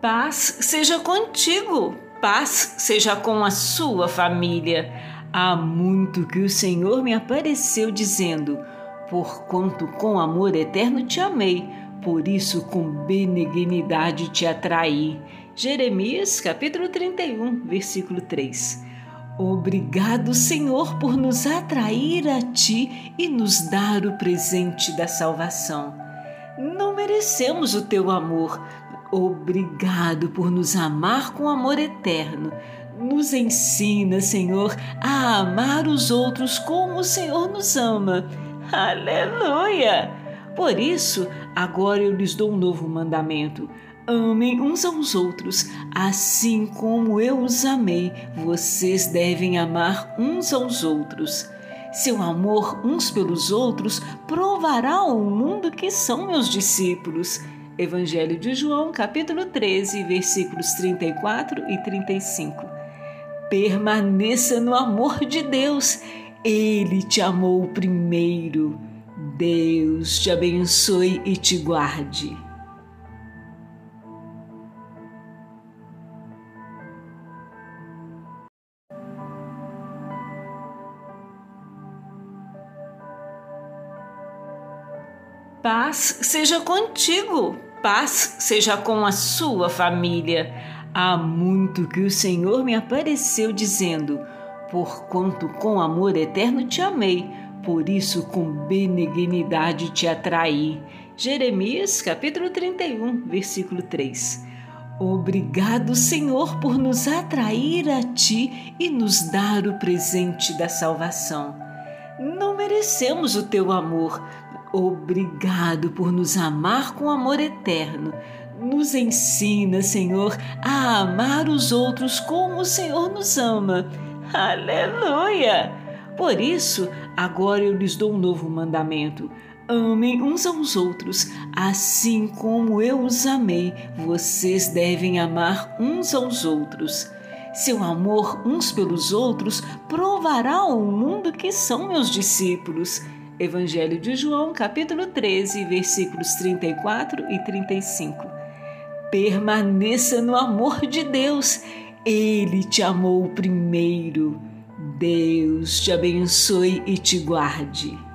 Paz seja contigo, paz seja com a sua família. Há muito que o Senhor me apareceu dizendo: Porquanto com amor eterno te amei, por isso com benignidade te atraí. Jeremias capítulo 31, versículo 3. Obrigado, Senhor, por nos atrair a ti e nos dar o presente da salvação. Não merecemos o teu amor, Obrigado por nos amar com amor eterno. Nos ensina, Senhor, a amar os outros como o Senhor nos ama. Aleluia! Por isso, agora eu lhes dou um novo mandamento. Amem uns aos outros, assim como eu os amei. Vocês devem amar uns aos outros. Seu amor uns pelos outros provará ao mundo que são meus discípulos. Evangelho de João, capítulo 13, versículos 34 e 35. Permaneça no amor de Deus. Ele te amou primeiro. Deus te abençoe e te guarde. Paz seja contigo Paz seja com a sua família. Há muito que o Senhor me apareceu dizendo: Porquanto com amor eterno te amei, por isso com benignidade te atraí. Jeremias capítulo 31, versículo 3. Obrigado, Senhor, por nos atrair a ti e nos dar o presente da salvação. Não merecemos o teu amor, Obrigado por nos amar com amor eterno. Nos ensina, Senhor, a amar os outros como o Senhor nos ama. Aleluia! Por isso, agora eu lhes dou um novo mandamento. Amem uns aos outros, assim como eu os amei. Vocês devem amar uns aos outros. Seu amor uns pelos outros provará ao mundo que são meus discípulos. Evangelho de João, capítulo 13, versículos 34 e 35. Permaneça no amor de Deus. Ele te amou primeiro. Deus te abençoe e te guarde.